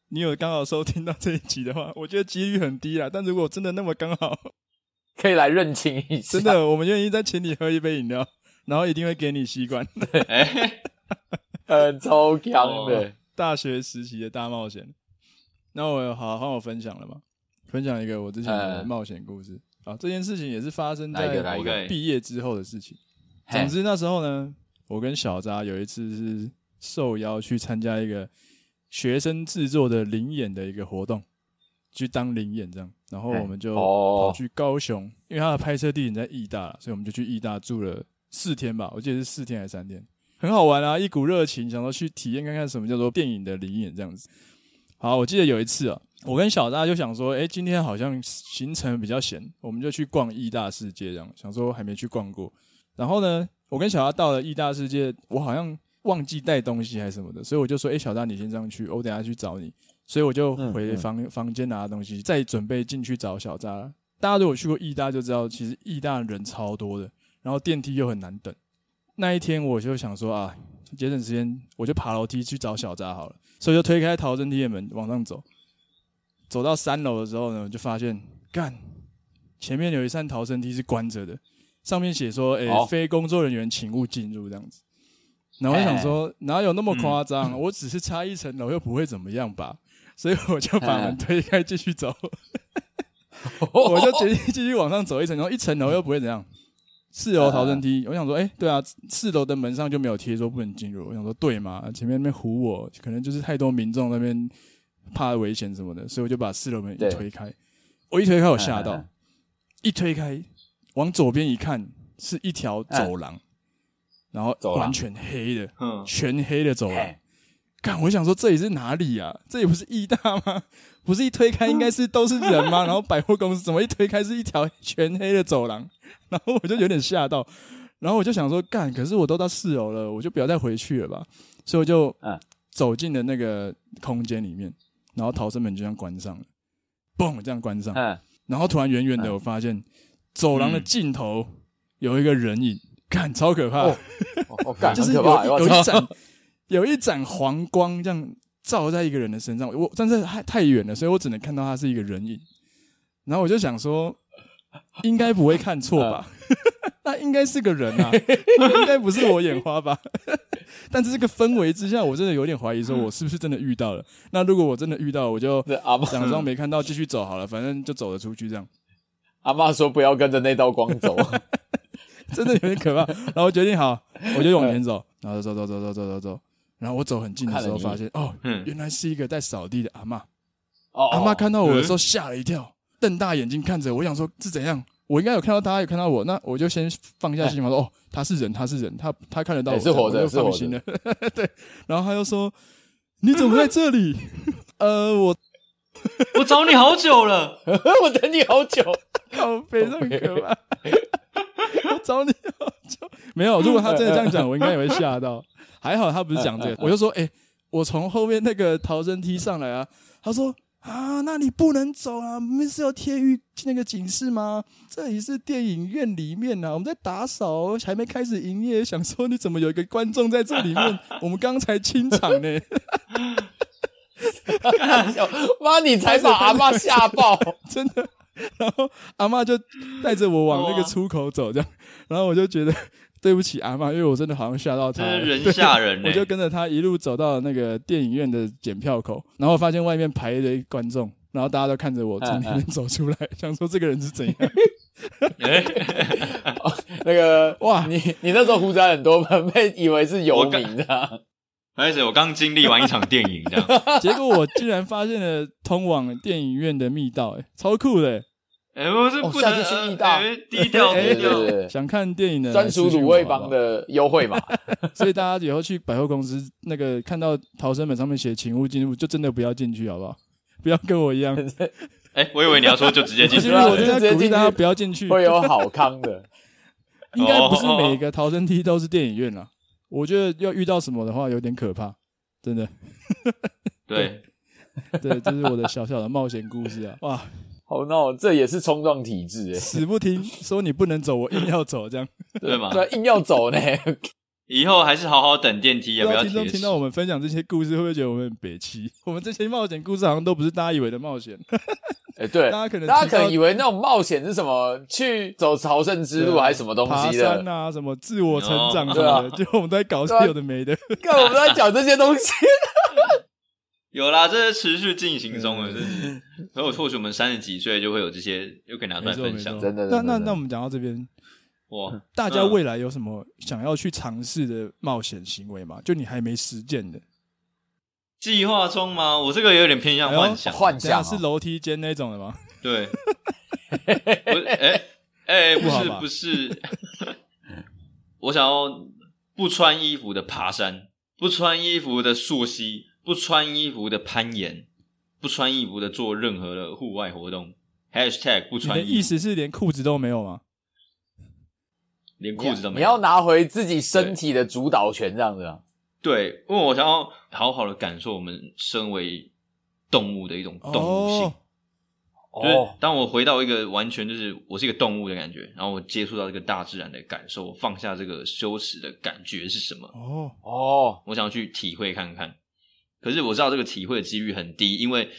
[SPEAKER 1] 你有刚好收听到这一集的话，我觉得几率很低啦。但如果真的那么刚好，
[SPEAKER 2] 可以来认清一下。
[SPEAKER 1] 真的，我们愿意再请你喝一杯饮料，然后一定会给你吸管。
[SPEAKER 2] 对，很超强的
[SPEAKER 1] 大学时期的大冒险。那我好好我分享了吗？分享一个我之前的冒险故事。啊，这件事情也是发生在毕业之后的事情。总之那时候呢，我跟小扎有一次是受邀去参加一个学生制作的临演的一个活动，去当临演这样。然后我们就跑去高雄，因为他的拍摄地点在义大，所以我们就去义大住了四天吧，我记得是四天还是三天，很好玩啊，一股热情，想说去体验看看什么叫做电影的临演这样子。好，我记得有一次啊。我跟小扎就想说，哎，今天好像行程比较闲，我们就去逛义大世界这样。想说还没去逛过，然后呢，我跟小扎到了义大世界，我好像忘记带东西还是什么的，所以我就说，哎，小扎你先上去，我等下去找你。所以我就回房房间拿东西，再准备进去找小扎。大家如果去过义大就知道，其实义大人超多的，然后电梯又很难等。那一天我就想说啊，节省时间，我就爬楼梯去找小扎好了，所以就推开逃生梯的门往上走。走到三楼的时候呢，就发现干前面有一扇逃生梯是关着的，上面写说：“诶、欸，非工作人员请勿进入。”这样子。然后我想说，哪有那么夸张？嗯、我只是差一层楼，又不会怎么样吧？所以我就把门推开，继续走。我就决定继续往上走一层，然后一层楼又不会怎样。四楼逃生梯，我想说，哎、欸，对啊，四楼的门上就没有贴说不能进入。我想说，对嘛？前面那边唬我，可能就是太多民众那边。怕危险什么的，所以我就把四楼门一推开。我一推开，我吓到。一推开，往左边一看，是一条走廊，然后完全黑的，全黑的走廊。干，我想说这里是哪里啊？这里不是义大吗？不是一推开应该是都是人吗？然后百货公司怎么一推开是一条全黑的走廊？然后我就有点吓到。然后我就想说，干，可是我都到四楼了，我就不要再回去了吧。所以我就走进了那个空间里面。然后逃生门就这样关上了，嘣，这样关上。然后突然远远的，我发现走廊的尽头有一个人影，看超可怕，就是有有一盏有一盏黄光这样照在一个人的身上。我但是太太远了，所以我只能看到他是一个人影。然后我就想说，应该不会看错吧？那应该是个人啊，应该不是我眼花吧？但是这个氛围之下，我真的有点怀疑，说我是不是真的遇到了？那如果我真的遇到，我就假装没看到，继续走好了，反正就走了出去这样。
[SPEAKER 2] 阿妈说不要跟着那道光走，
[SPEAKER 1] 真的有点可怕。然后我决定好，我就往前走，然后走走走走走走走。然后我走很近的时候，发现哦，原来是一个在扫地的阿妈。阿妈看到我的时候吓了一跳，瞪大眼睛看着我，我想说是怎样？我应该有看到他，有看到我，那我就先放下心嘛，说哦，他是人，他是人，他他看得到我，是活着，就放心了。对，然后他又说：“你怎么在这里？” 呃，我
[SPEAKER 3] 我找你好久了，
[SPEAKER 2] 我等你好久，
[SPEAKER 1] 靠北，这么可怕。我找你好久，没有。如果他真的这样讲，我应该也会吓到。还好他不是讲这个，我就说：“哎，我从后面那个逃生梯上来啊。”他说。啊，那你不能走啊！明明是有贴预那个警示吗？这里是电影院里面啊，我们在打扫，还没开始营业。想说你怎么有一个观众在这里面？我们刚才清场呢。
[SPEAKER 2] 妈，你才把阿妈吓爆，
[SPEAKER 1] 真的。然后阿妈就带着我往那个出口走，这样，然后我就觉得。对不起阿妈，因为我真的好像吓到她，
[SPEAKER 3] 人吓人。
[SPEAKER 1] 我就跟着他一路走到那个电影院的检票口，然后发现外面排了一观众，然后大家都看着我从里面走出来，想说这个人是怎样？
[SPEAKER 2] 那个哇，你你那时候胡子很多，被以为是游民的。
[SPEAKER 3] 而且我刚经历完一场电影，这样，
[SPEAKER 1] 结果我竟然发现了通往电影院的密道，哎，超酷的。
[SPEAKER 3] 哎，我是不能轻易到低调低调。
[SPEAKER 1] 想看电影的
[SPEAKER 2] 专属卤味帮的优惠嘛，
[SPEAKER 1] 所以大家以后去百货公司，那个看到逃生门上面写“请勿进入”，就真的不要进去，好不好？不要跟我一样。
[SPEAKER 3] 哎，我以为你要说就直接进去，
[SPEAKER 1] 我就在鼓励大家不要进去，
[SPEAKER 2] 会有好康的。
[SPEAKER 1] 应该不是每个逃生梯都是电影院啊，我觉得要遇到什么的话有点可怕，真的。
[SPEAKER 3] 对，
[SPEAKER 1] 对，这是我的小小的冒险故事啊！哇。
[SPEAKER 2] 好闹，这也是冲撞体质诶，
[SPEAKER 1] 死不听，说你不能走，我硬要走，这样
[SPEAKER 3] 对吗？
[SPEAKER 2] 对，硬要走呢。
[SPEAKER 3] 以后还是好好等电梯，也不要
[SPEAKER 1] 听众听到我们分享这些故事，会不会觉得我们很北气？我们这些冒险故事好像都不是大家以为的冒险。
[SPEAKER 2] 哎，对，
[SPEAKER 1] 大家可能
[SPEAKER 2] 大家可能以为那种冒险是什么，去走朝圣之路还是什么东西的？
[SPEAKER 1] 爬山啊，什么自我成长什么的，就我们都在搞些有的没的。
[SPEAKER 2] 看我们都在讲这些东西。
[SPEAKER 3] 有啦，这是持续进行中的，就是，然后或许我们三十几岁就会有这些，又可以拿出来分享。
[SPEAKER 2] 真的，
[SPEAKER 1] 那那那我们讲到这边，哇，大家未来有什么想要去尝试的冒险行为吗？就你还没实践的
[SPEAKER 3] 计划中吗？我这个有点偏向幻想，
[SPEAKER 2] 幻想
[SPEAKER 1] 是楼梯间那种的吗？
[SPEAKER 3] 对，不，哎哎，不是不是，我想要不穿衣服的爬山，不穿衣服的溯溪。不穿衣服的攀岩，不穿衣服的做任何的户外活动。Hashtag 不穿衣服。
[SPEAKER 1] 你的意思是连裤子都没有吗？
[SPEAKER 3] 连裤子都没有。
[SPEAKER 2] 你要拿回自己身体的主导权，这样子啊？
[SPEAKER 3] 对，因为我想要好好的感受我们身为动物的一种动物性。哦。就是当我回到一个完全就是我是一个动物的感觉，然后我接触到这个大自然的感受，我放下这个羞耻的感觉是什么？
[SPEAKER 1] 哦
[SPEAKER 2] 哦，
[SPEAKER 3] 我想要去体会看看。可是我知道这个体会的几率很低，因为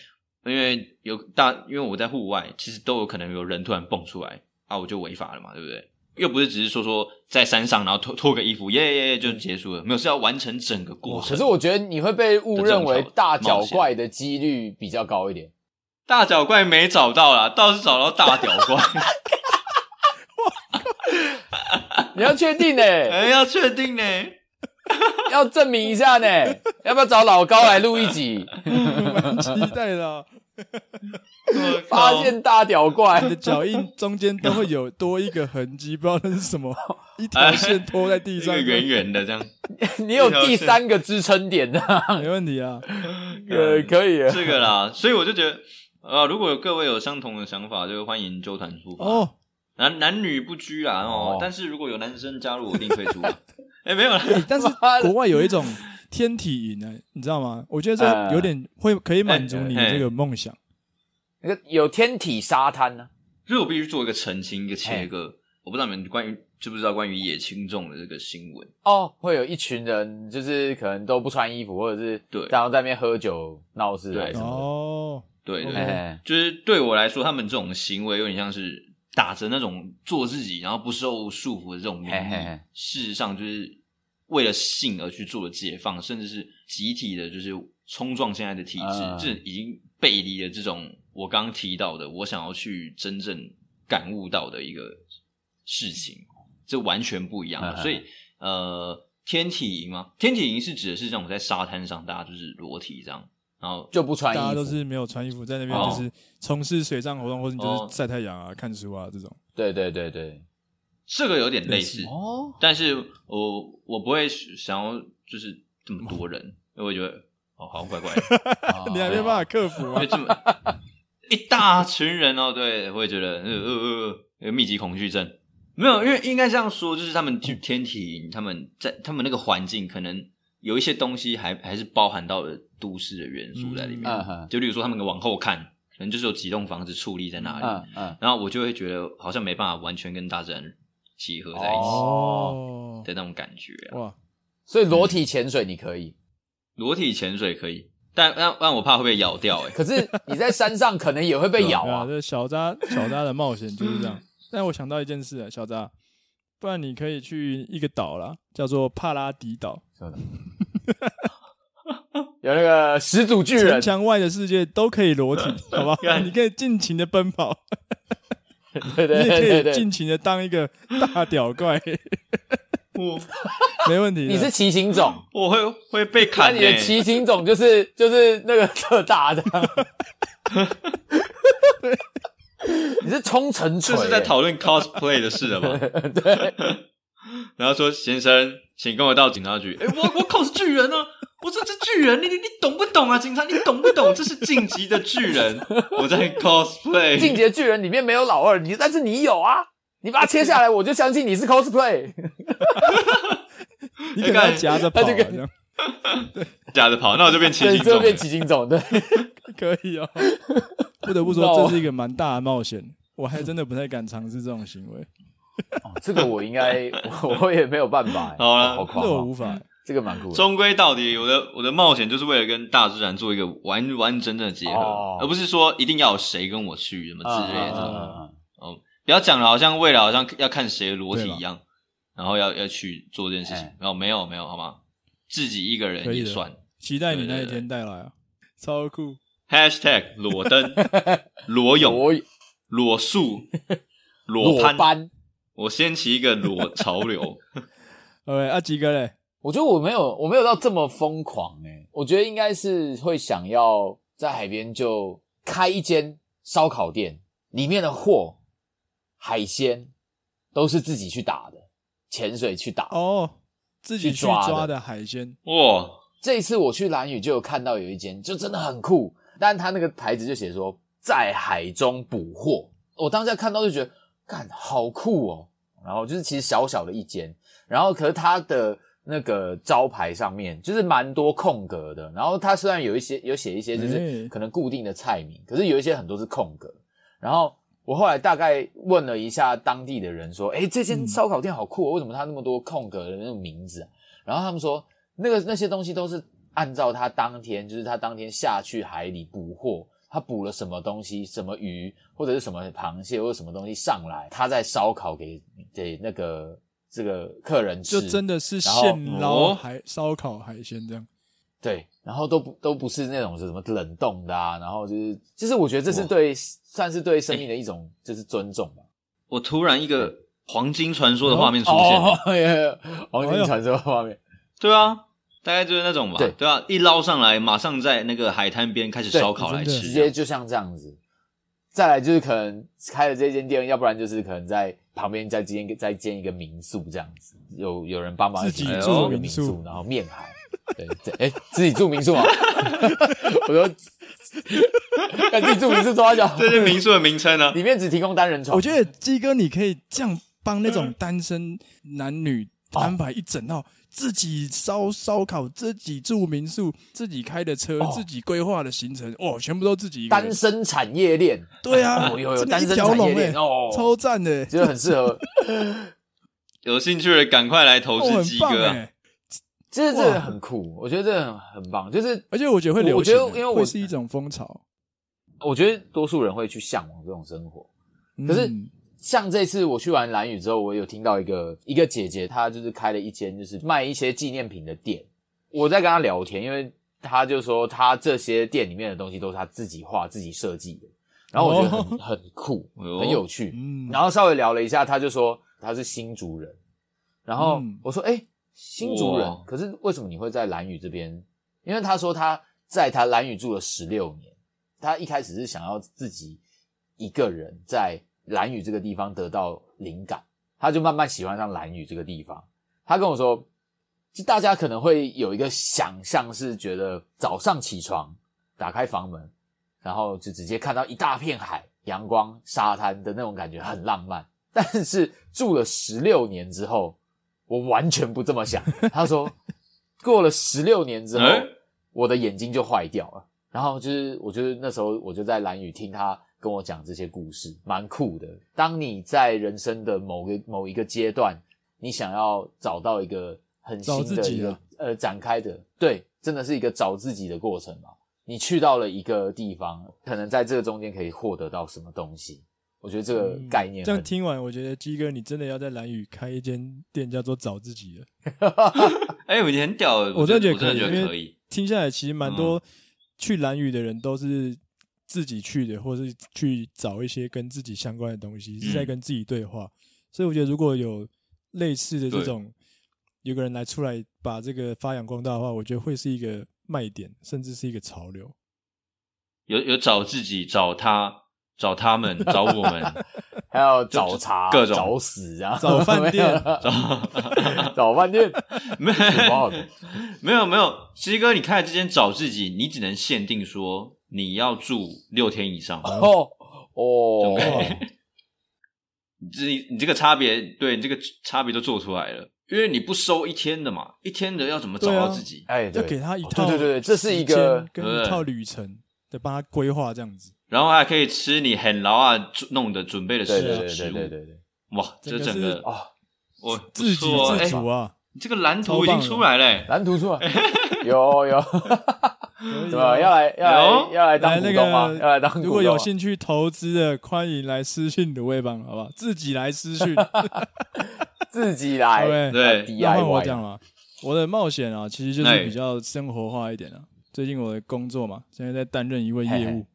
[SPEAKER 3] 因为有大，因为我在户外，其实都有可能有人突然蹦出来啊，我就违法了嘛，对不对？又不是只是说说在山上，然后脱脱个衣服，耶耶耶就结束了，没有，是要完成整个过程。
[SPEAKER 2] 可是我觉得你会被误认为大脚怪的几率比较高一点。
[SPEAKER 3] 大脚怪没找到啦，倒是找到大屌怪。
[SPEAKER 2] 你要确定呢、欸？
[SPEAKER 3] 哎，要确定呢、欸。
[SPEAKER 2] 要证明一下呢，要不要找老高来录一集？
[SPEAKER 1] 蛮期待的、啊。
[SPEAKER 2] 发现大屌怪，
[SPEAKER 1] 你的脚印中间都会有多一个痕迹，不知道那是什么，一条线拖在地上，
[SPEAKER 3] 圆圆的这样。
[SPEAKER 2] 你有第三个支撑点的，
[SPEAKER 1] 没问题啊，
[SPEAKER 2] 呃，可以。
[SPEAKER 3] 这个啦，所以我就觉得，啊，如果有各位有相同的想法，就欢迎周团出发哦，男男女不拘啦哦，但是如果有男生加入，我一定退出。哎、欸，没有了、欸。
[SPEAKER 1] 但是 国外有一种天体营呢，你知道吗？我觉得这有点会可以满足你这个梦想。
[SPEAKER 2] 那个有天体沙滩呢，
[SPEAKER 3] 所以我必须做一个澄清，一个切割。我不知道你们关于知不知道关于野青种的这个新闻
[SPEAKER 2] 哦，会有一群人就是可能都不穿衣服，或者是对，然后在那边喝酒闹事对什么的。
[SPEAKER 3] 哦，对对，
[SPEAKER 2] 对
[SPEAKER 3] 就是对我来说，他们这种行为有点像是。打着那种做自己，然后不受束缚的这种名义，事实上就是为了性而去做的解放，甚至是集体的，就是冲撞现在的体制，这、uh. 已经背离了这种我刚刚提到的，我想要去真正感悟到的一个事情，这完全不一样。Uh. 所以，呃，天体营吗？天体营是指的是这种在沙滩上，大家就是裸体这样。然后
[SPEAKER 2] 就不穿衣服，
[SPEAKER 1] 大家都是没有穿衣服在那边，就是从事水上活动，或者你就是晒太阳啊、哦、看书啊这种。
[SPEAKER 2] 对对对对，
[SPEAKER 3] 这个有点类似哦，但是我我不会想要就是这么多人，因为我觉得哦好像怪怪的，
[SPEAKER 1] 你还没办法克服啊，
[SPEAKER 3] 这么一大群人哦，对，我也觉得呃呃呃呃密集恐惧症。没有，因为应该这样说，就是他们去天体营，他们在他们那个环境可能。有一些东西还还是包含到了都市的元素在里面，就例如说他们往后看，可能就是有几栋房子矗立在那里，嗯嗯、然后我就会觉得好像没办法完全跟大自然结合在一起哦的那种感觉啊。哇！
[SPEAKER 2] 所以裸体潜水你可以，
[SPEAKER 3] 裸体潜水可以，但但但我怕会被咬掉哎、欸。
[SPEAKER 2] 可是你在山上可能也会被咬啊。
[SPEAKER 1] 这小扎小扎的冒险就是这样。但我想到一件事啊，小扎。不然你可以去一个岛啦，叫做帕拉迪岛。
[SPEAKER 2] 有那个始祖巨人，
[SPEAKER 1] 城墙外的世界都可以裸体，好吧？你可以尽情的奔跑，
[SPEAKER 2] 对对对，
[SPEAKER 1] 你也可以尽情的当一个大屌怪。我 没问题，
[SPEAKER 2] 你是骑行种，
[SPEAKER 3] 我会会被砍。
[SPEAKER 2] 你的骑行种就是就是那个特大的。你是冲绳锤？这
[SPEAKER 3] 是在讨论 cosplay 的事了吗？
[SPEAKER 2] 对。
[SPEAKER 3] 然后说：“先生，请跟我到警察局。欸”哎，我我 cos 巨人呢、啊？我这是巨人，你你你懂不懂啊？警察，你懂不懂？这是进击的巨人，我在 cosplay。
[SPEAKER 2] 进击的巨人里面没有老二，你但是你有啊！你把它切下来，我就相信你是 cosplay。
[SPEAKER 1] 你给他夹着跑，这样。对，
[SPEAKER 3] 夹着跑，那我就变骑行种，
[SPEAKER 2] 对，就变骑行种，对，
[SPEAKER 1] 可以哦。不得不说，这是一个蛮大的冒险，我还真的不太敢尝试这种行为。
[SPEAKER 2] 哦、这个我应该，我也没有办法。
[SPEAKER 3] 好了啦，
[SPEAKER 2] 好
[SPEAKER 1] 这我无法。
[SPEAKER 2] 这个蛮酷的。
[SPEAKER 3] 终归到底，我的我的冒险就是为了跟大自然做一个完完整整的结合，哦、而不是说一定要有谁跟我去什么之类的。哦，不要讲的好像为了好像要看谁的裸体一样，然后要要去做这件事情。然后、欸、没有没有好吗？自己一个人也算。
[SPEAKER 1] 期待你那一天带来啊，超酷。
[SPEAKER 3] Hashtag 裸登、裸泳、裸树、裸攀。班我掀起一个裸潮流。
[SPEAKER 1] OK，阿吉哥嘞？
[SPEAKER 2] 我觉得我没有，我没有到这么疯狂诶、欸。我觉得应该是会想要在海边就开一间烧烤店，里面的货、海鲜都是自己去打的，潜水去打
[SPEAKER 1] 哦，自己去抓的海鲜
[SPEAKER 3] 哇！
[SPEAKER 2] 这一次我去兰屿就有看到有一间，就真的很酷，但他那个牌子就写说在海中捕获。我当下看到就觉得，干好酷哦！然后就是其实小小的一间，然后可是他的。那个招牌上面就是蛮多空格的，然后它虽然有一些有写一些就是可能固定的菜名，可是有一些很多是空格。然后我后来大概问了一下当地的人，说：“哎，这间烧烤店好酷哦，为什么它那么多空格的那种名字啊？”然后他们说，那个那些东西都是按照他当天，就是他当天下去海里捕获，他捕了什么东西，什么鱼或者是什么螃蟹或者什么东西上来，他在烧烤给给那个。这个客人吃，
[SPEAKER 1] 就真的是现捞海烧烤海鲜这样，
[SPEAKER 2] 对，然后都不都不是那种是什么冷冻的啊，然后就是，就是我觉得这是对，算是对生命的一种就是尊重吧。
[SPEAKER 3] 我突然一个黄金传说的画面出现，
[SPEAKER 2] 黄金传说的画面，
[SPEAKER 3] 对啊，大概就是那种吧，对对啊，一捞上来，马上在那个海滩边开始烧烤来吃，
[SPEAKER 2] 直接就像这样子。再来就是可能开了这间店，要不然就是可能在。旁边再建一个，再建一个民宿这样子，有有人帮忙
[SPEAKER 1] 自己住民
[SPEAKER 2] 宿，然后面海，对，哎，自己住民宿啊？我说，看自己住民宿多少钱？
[SPEAKER 3] 这是民宿的名称呢？
[SPEAKER 2] 里面只提供单人床。
[SPEAKER 1] 我觉得鸡哥，你可以这样帮那种单身男女安排一整套。自己烧烧烤，自己住民宿，自己开的车，哦、自己规划的行程，哦，全部都自己一个人。
[SPEAKER 2] 单身产业链，
[SPEAKER 1] 对啊，
[SPEAKER 2] 有有有单身产业链哦，
[SPEAKER 1] 超赞的，
[SPEAKER 2] 觉得很适合。
[SPEAKER 3] 有兴趣的赶快来投资鸡哥，哎，
[SPEAKER 2] 其实这个很酷，我觉得这个很很棒，就是
[SPEAKER 1] 而且我觉得会流行，我觉得因为
[SPEAKER 2] 我
[SPEAKER 1] 会是一种风潮，
[SPEAKER 2] 我觉得多数人会去向往这种生活，可是。嗯像这次我去完蓝屿之后，我有听到一个一个姐姐，她就是开了一间就是卖一些纪念品的店。我在跟她聊天，因为她就说她这些店里面的东西都是她自己画、自己设计的，然后我觉得很、哦、很酷、很有趣。嗯，然后稍微聊了一下，她就说她是新竹人，然后我说：“哎，新竹人，可是为什么你会在蓝屿这边？”因为她说她在她蓝屿住了十六年，她一开始是想要自己一个人在。兰屿这个地方得到灵感，他就慢慢喜欢上蓝屿这个地方。他跟我说，就大家可能会有一个想象，是觉得早上起床，打开房门，然后就直接看到一大片海、阳光、沙滩的那种感觉很浪漫。但是住了十六年之后，我完全不这么想。他说，过了十六年之后，我的眼睛就坏掉了。然后就是，我觉得那时候我就在蓝屿听他。跟我讲这些故事，蛮酷的。当你在人生的某个某一个阶段，你想要找到一个很新的一个呃展开的，对，真的是一个找自己的过程嘛。你去到了一个地方，可能在这个中间可以获得到什么东西？我觉得这个概念、嗯。
[SPEAKER 1] 这样听完，我觉得鸡哥你真的要在蓝宇开一间店，叫做找自己了。
[SPEAKER 3] 哎、欸，我觉得很屌，
[SPEAKER 1] 我真的觉得可以。
[SPEAKER 3] 觉得可以。
[SPEAKER 1] 听下来，其实蛮多去蓝宇的人都是。自己去的，或是去找一些跟自己相关的东西，是在跟自己对话。嗯、所以我觉得，如果有类似的这种，有个人来出来把这个发扬光大的话，我觉得会是一个卖点，甚至是一个潮流。
[SPEAKER 3] 有有找自己，找他，找他们，找我们，
[SPEAKER 2] 还有找茬，
[SPEAKER 3] 各种
[SPEAKER 2] 找死啊，
[SPEAKER 1] 找饭店，
[SPEAKER 2] 找找饭店，
[SPEAKER 3] 没有没有没有，西哥，你看这间找自己，你只能限定说。你要住六天以上。
[SPEAKER 2] 哦哦，
[SPEAKER 3] 你这你这个差别，对你这个差别都做出来了。因为你不收一天的嘛，一天的要怎么找到自己？
[SPEAKER 2] 哎，
[SPEAKER 1] 要给他一套，
[SPEAKER 2] 对对对，这是一个
[SPEAKER 1] 跟一套旅程的，帮他规划这样子，
[SPEAKER 3] 然后还可以吃你很劳啊弄的准备的食物，
[SPEAKER 2] 对对对对对，
[SPEAKER 3] 哇，这整个
[SPEAKER 2] 啊，
[SPEAKER 3] 我
[SPEAKER 1] 自给自足啊，
[SPEAKER 3] 你这个蓝图已经出来了，
[SPEAKER 2] 蓝图出来，有 有。怎么要来要来要来当股东吗？要来当股东？
[SPEAKER 1] 如果有兴趣投资的，欢迎来私讯卤味帮，好不好？自己来私讯，
[SPEAKER 2] 自己来。
[SPEAKER 3] 对，
[SPEAKER 1] 那换我讲了，我的冒险啊，其实就是比较生活化一点啊。最近我的工作嘛，现在在担任一位业务。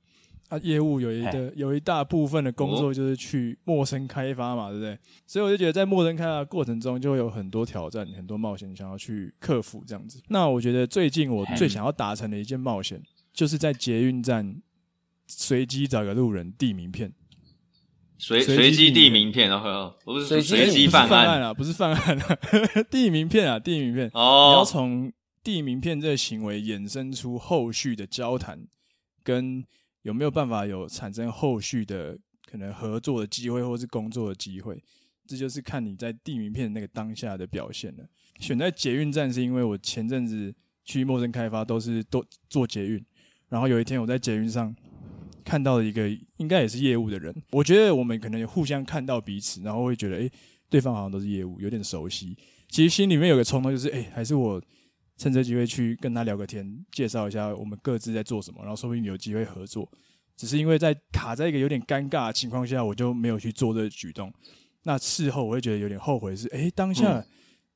[SPEAKER 1] 啊，业务有一个有一大部分的工作就是去陌生开发嘛，对不对？所以我就觉得在陌生开发的过程中，就会有很多挑战、很多冒险，想要去克服这样子。那我觉得最近我最想要达成的一件冒险，就是在捷运站随机找个路人递名片，
[SPEAKER 3] 随随机递名片，然后不是随机犯案
[SPEAKER 1] 啊，不是犯案啊，递名片啊，递名片。
[SPEAKER 3] 哦，
[SPEAKER 1] 你要从递名片这个行为衍生出后续的交谈跟。有没有办法有产生后续的可能合作的机会，或是工作的机会？这就是看你在递名片的那个当下的表现了。选在捷运站是因为我前阵子去陌生开发都是都坐捷运，然后有一天我在捷运上看到了一个应该也是业务的人，我觉得我们可能互相看到彼此，然后会觉得诶，对方好像都是业务，有点熟悉。其实心里面有个冲动，就是诶，还是我。趁这机会去跟他聊个天，介绍一下我们各自在做什么，然后说不定有机会合作。只是因为在卡在一个有点尴尬的情况下，我就没有去做这个举动。那事后我会觉得有点后悔，是诶，当下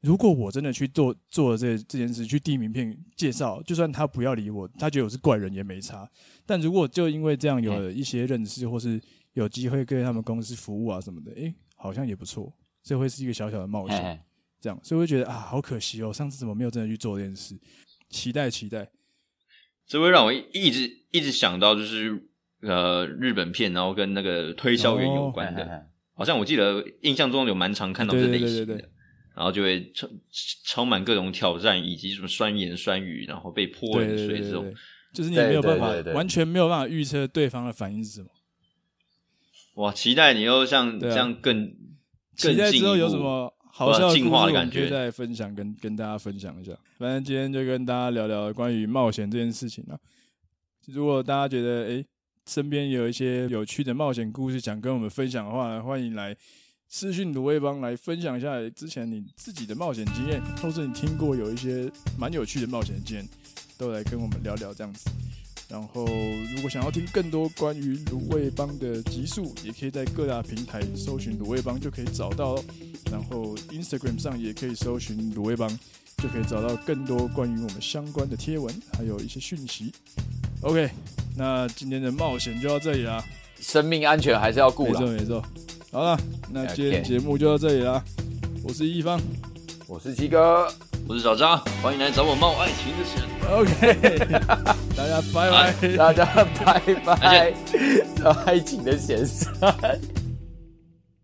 [SPEAKER 1] 如果我真的去做做了这这件事，去递名片介绍，就算他不要理我，他觉得我是怪人也没差。但如果就因为这样有了一些认识，或是有机会跟他们公司服务啊什么的，诶，好像也不错。这会是一个小小的冒险。这样，所以我会觉得啊，好可惜哦，上次怎么没有真的去做这件事？期待期待，
[SPEAKER 3] 这会让我一直一直想到，就是呃，日本片，然后跟那个推销员有关的，哦、好像我记得印象中有蛮常看到这类型的，对对对对对，然后就会充充满各种挑战，以及什么酸言酸语，然后被泼冷水这种，
[SPEAKER 1] 就是你没有办法，完全没有办法预测对方的反应是什么。
[SPEAKER 3] 哇，期待你又像这样更，啊、更
[SPEAKER 1] 期待之后有什么？好笑的
[SPEAKER 3] 进化的感觉，
[SPEAKER 1] 再分享跟跟大家分享一下。反正今天就跟大家聊聊关于冒险这件事情啊。如果大家觉得诶身边有一些有趣的冒险故事想跟我们分享的话，欢迎来私讯卤味帮来分享一下之前你自己的冒险经验，或是你听过有一些蛮有趣的冒险经验，都来跟我们聊聊这样子。然后，如果想要听更多关于卤味帮的集数，也可以在各大平台搜寻卤味帮就可以找到。然后，Instagram 上也可以搜寻卤味帮，就可以找到更多关于我们相关的贴文，还有一些讯息。OK，那今天的冒险就到这里啦。
[SPEAKER 2] 生命安全还是要顾。
[SPEAKER 1] 没错没错。好了，那今天节目就到这里啦。我是一方，
[SPEAKER 2] 我是七哥。
[SPEAKER 3] 我是小张，欢迎来找我冒爱情的险。
[SPEAKER 1] OK，大家拜拜，
[SPEAKER 2] 大家拜拜，爱情的险。